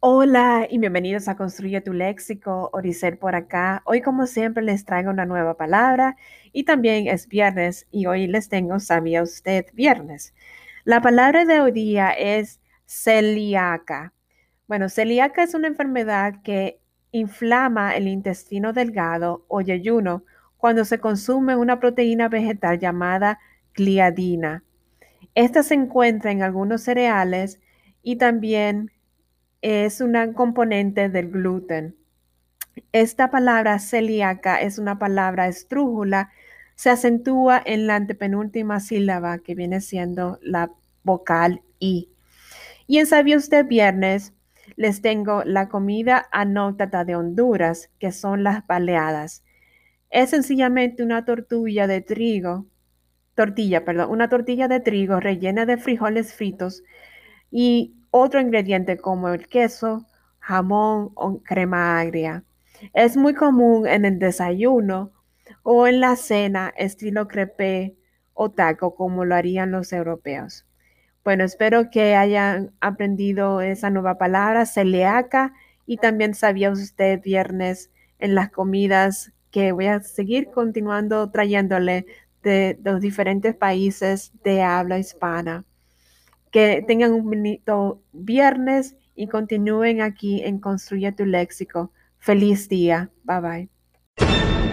Hola y bienvenidos a Construye tu Léxico, Oricel por acá. Hoy como siempre les traigo una nueva palabra y también es viernes y hoy les tengo ¿Sabía usted viernes? La palabra de hoy día es celíaca. Bueno, celíaca es una enfermedad que inflama el intestino delgado o yeyuno cuando se consume una proteína vegetal llamada gliadina. Esta se encuentra en algunos cereales y también es una componente del gluten. Esta palabra celíaca es una palabra estrújula, se acentúa en la antepenúltima sílaba que viene siendo la vocal I. Y en Sabio Usted Viernes les tengo la comida anótata de Honduras, que son las baleadas. Es sencillamente una tortilla de trigo, tortilla, perdón, una tortilla de trigo rellena de frijoles fritos y otro ingrediente como el queso, jamón o crema agria. Es muy común en el desayuno o en la cena estilo crepé o taco como lo harían los europeos. Bueno, espero que hayan aprendido esa nueva palabra, celíaca, y también sabía usted viernes en las comidas que voy a seguir continuando trayéndole de los diferentes países de habla hispana. Que tengan un bonito viernes y continúen aquí en Construye tu Léxico. Feliz día. Bye bye.